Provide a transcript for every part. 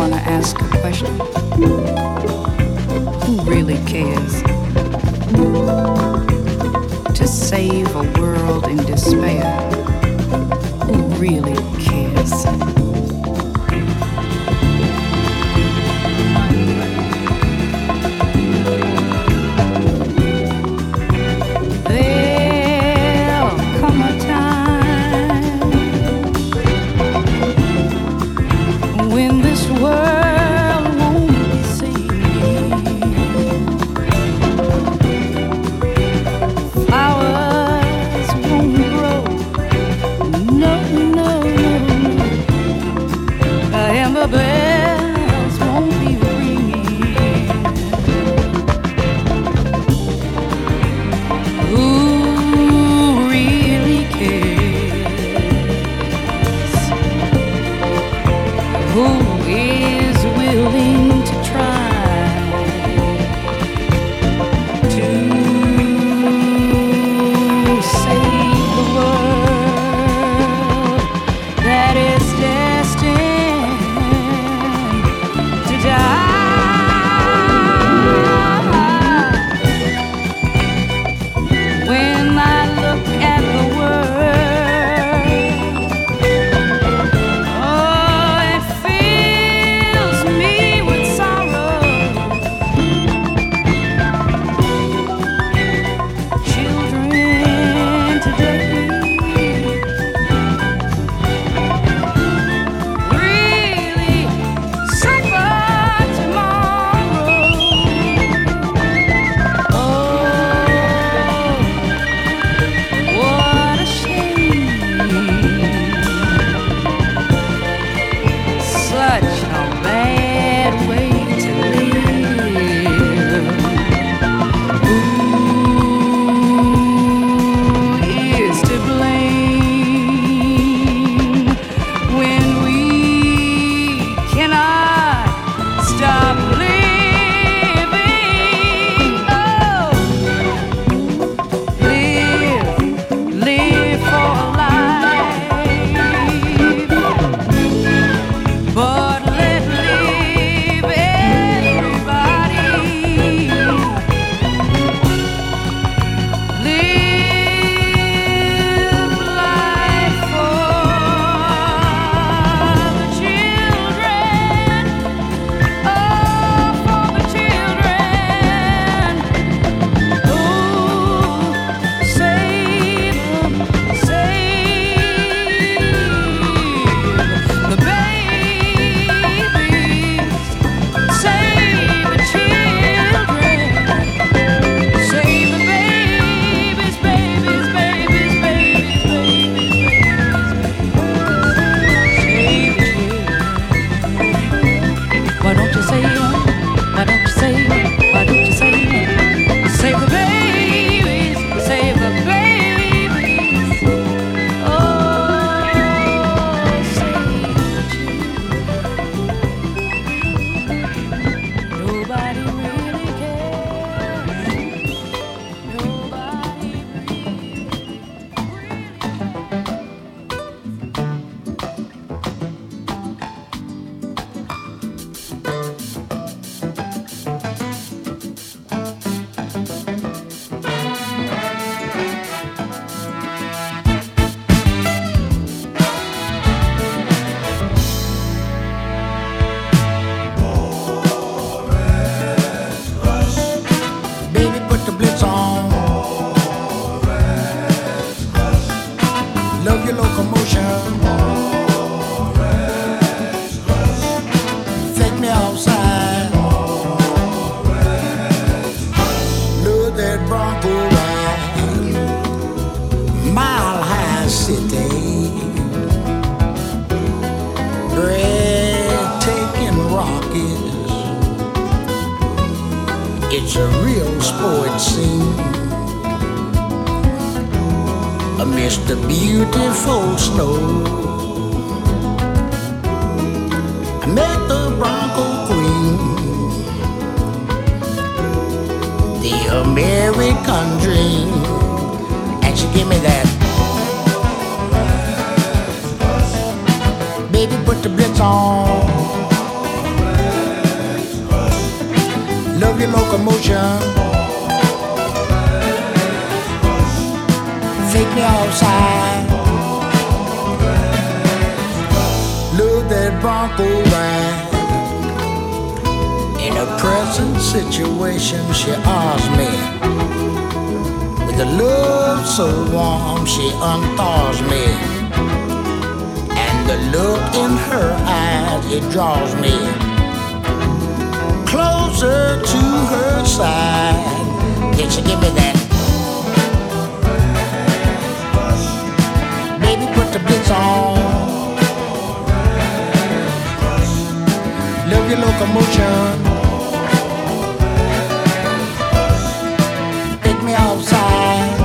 want to ask a question. Who really cares? To save a world in despair. Who really Ride. In a present situation, she asks me. With a love so warm, she unthaws me. And the look in her eyes, it draws me closer to her side. Can she give me that? Baby, put the blitz on. Love your locomotion. Take me outside.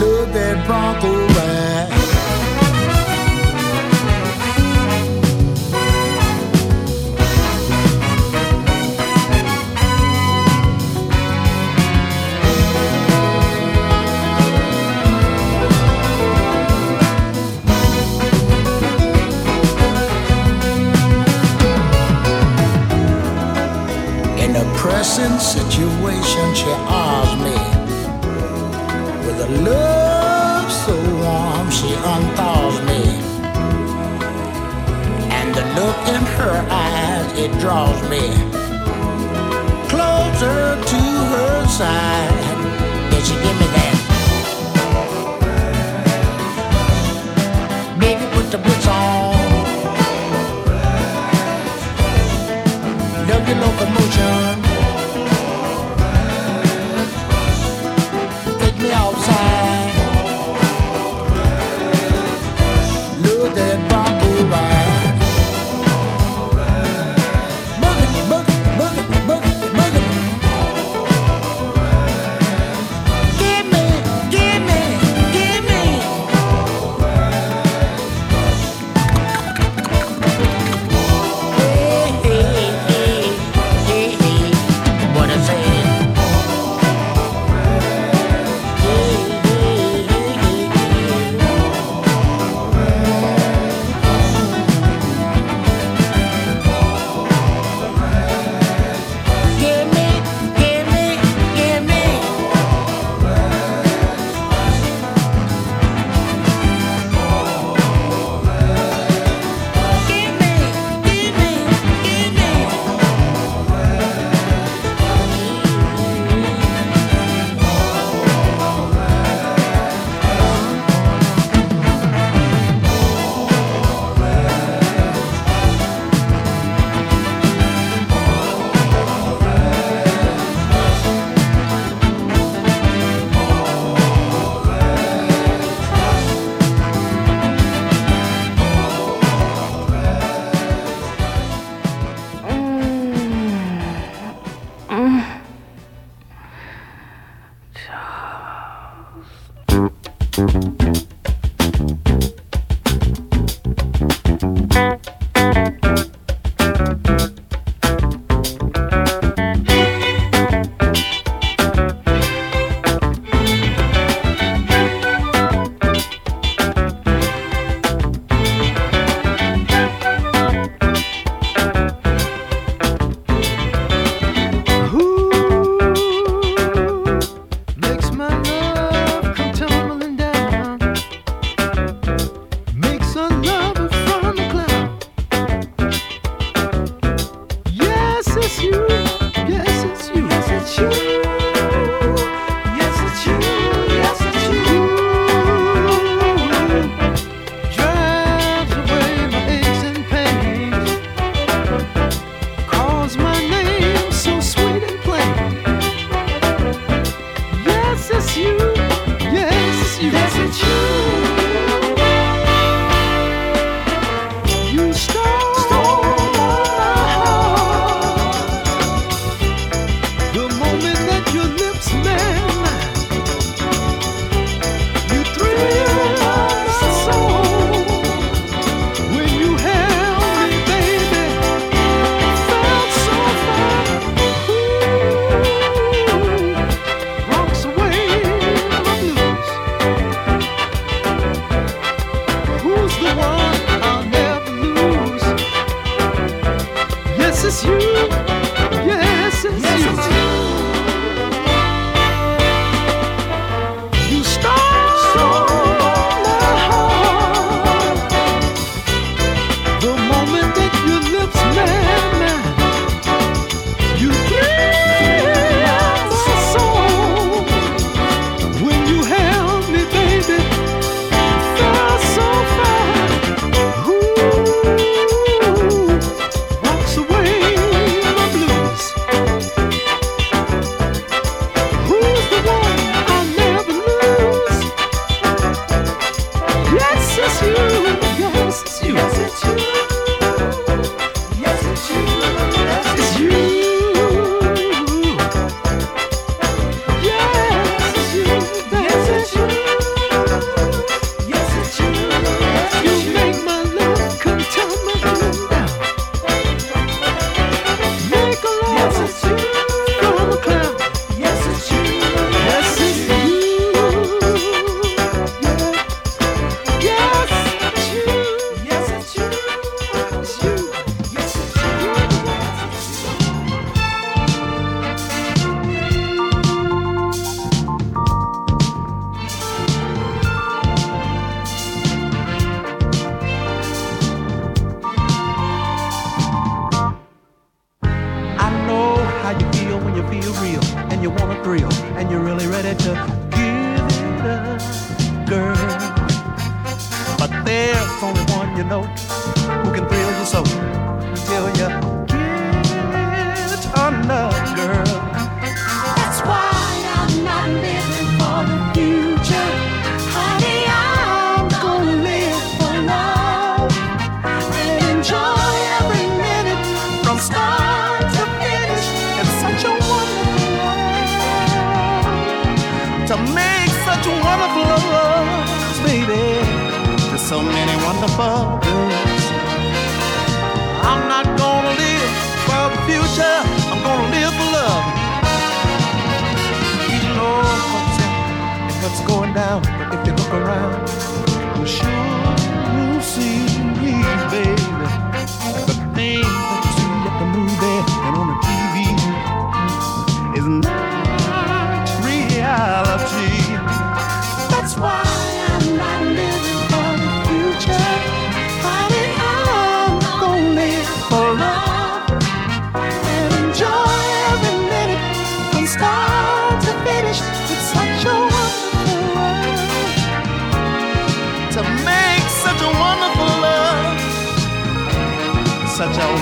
Love that Bronco pressing situation, she asked me. With a love so warm, she unthaws me. And the look in her eyes, it draws me closer to her side. Did she give me that? Baby, put the boots on.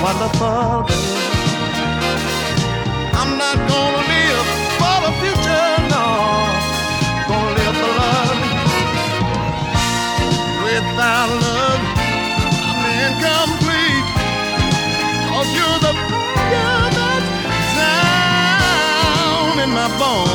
wonderful girl. I'm not gonna live for the future, no. Gonna live for love. Without love, I'm incomplete. Cause you're the fire that's down in my bones.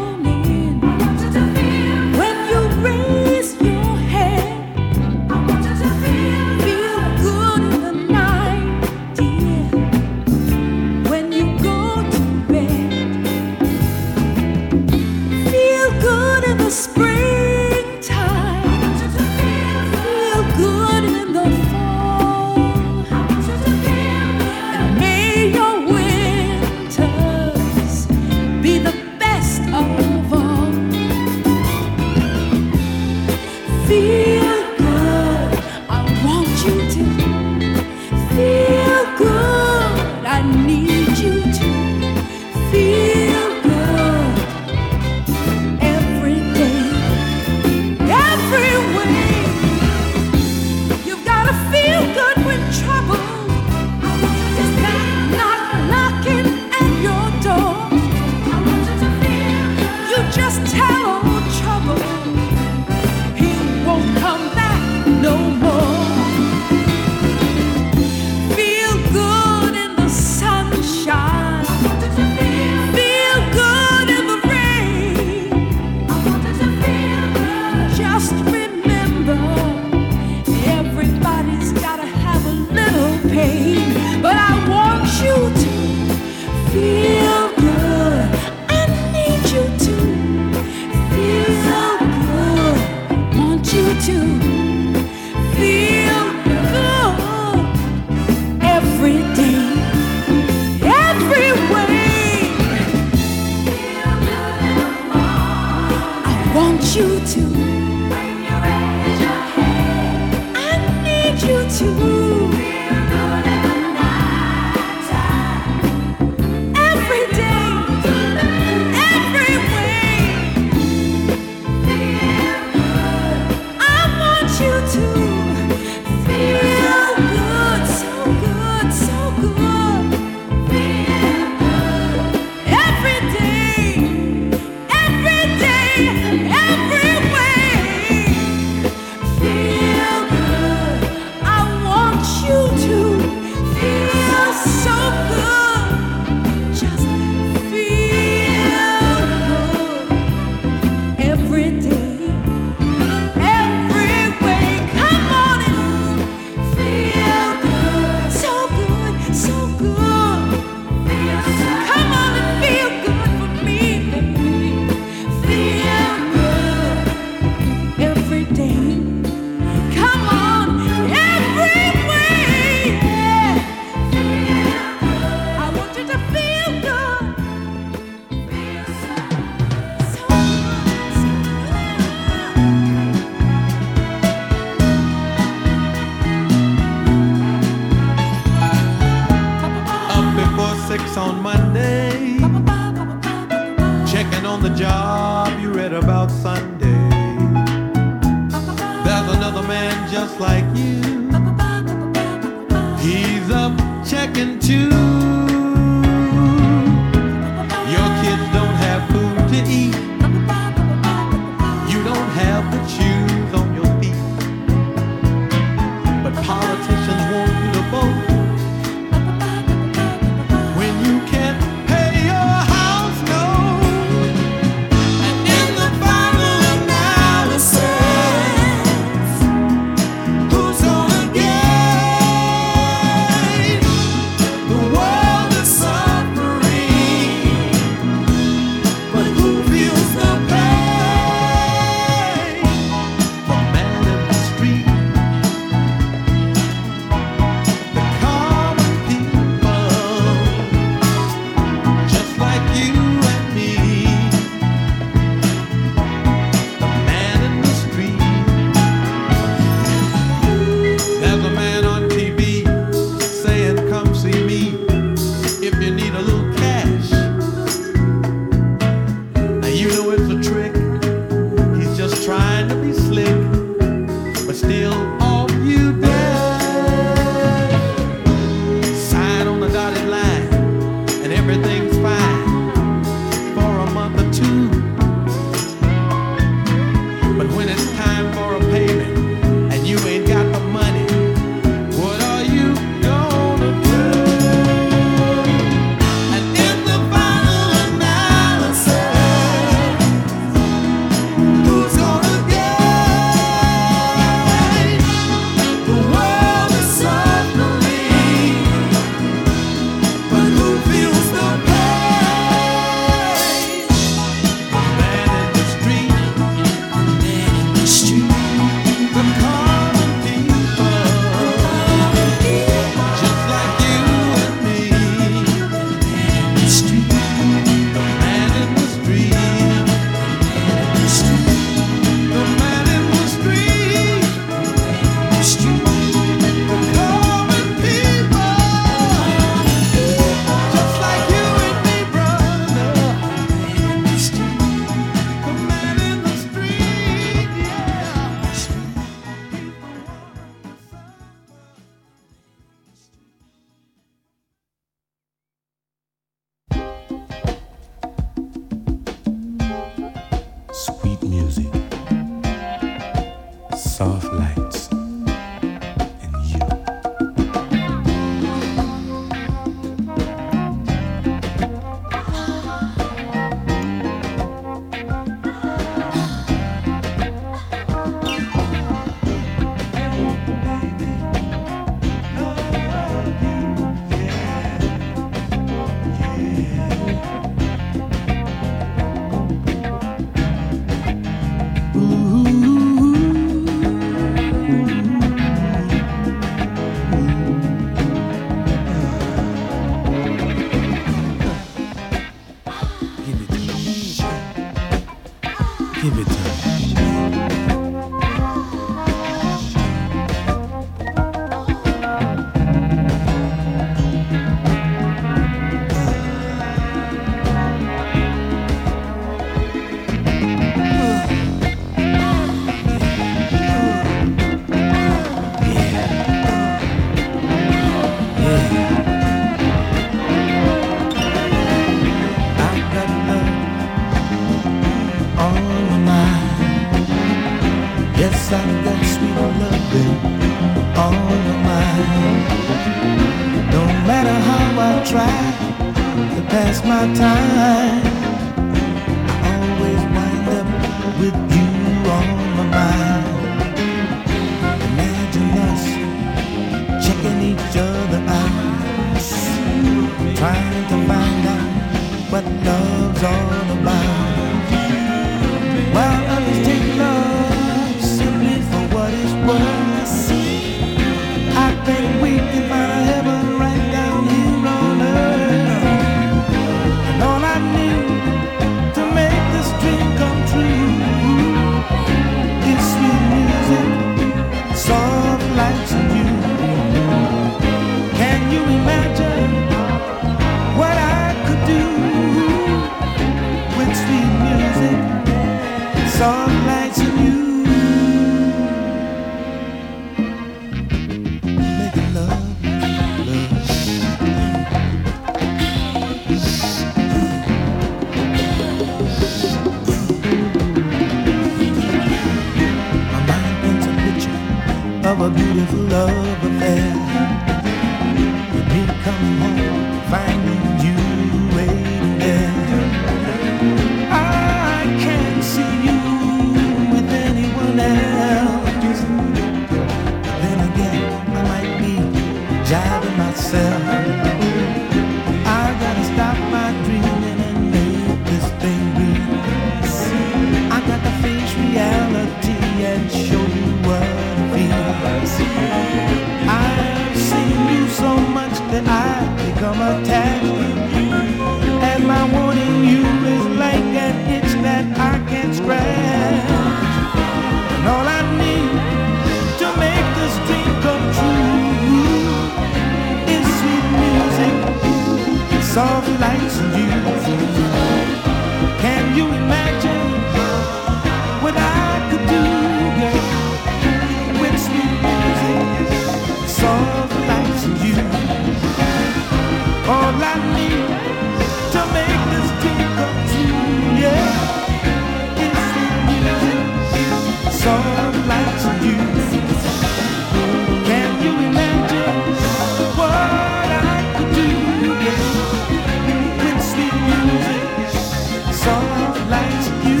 out like you,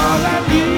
all of you.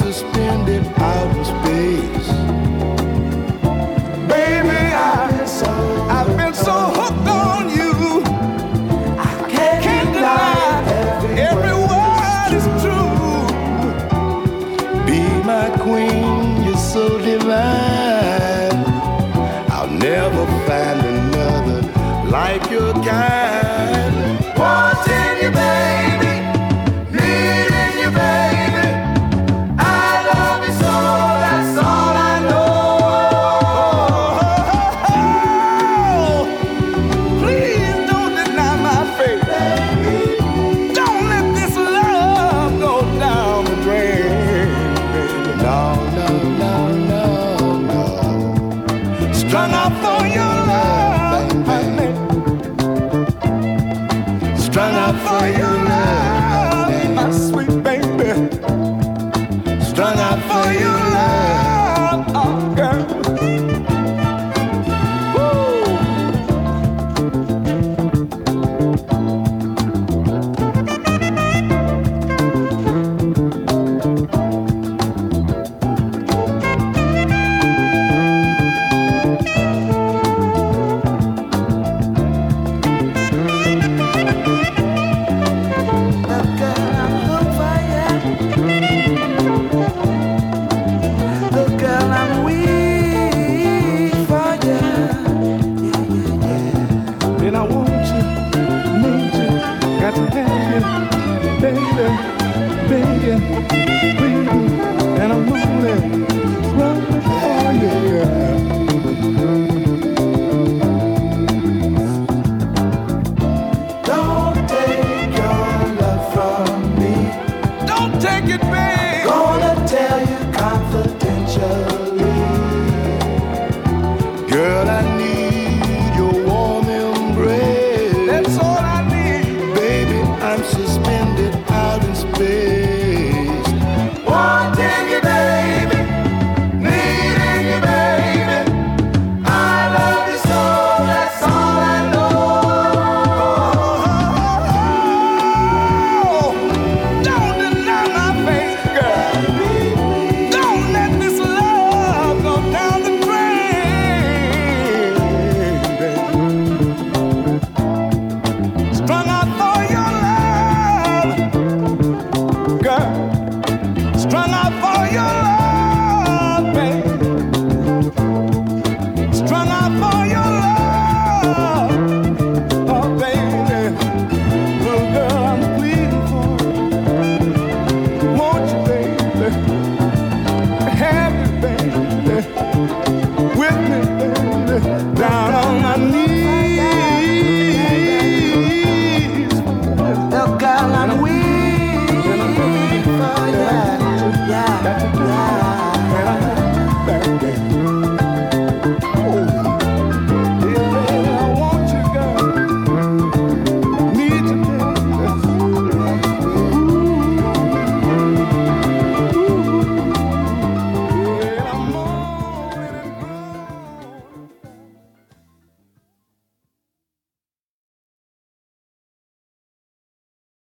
Baby, baby, baby.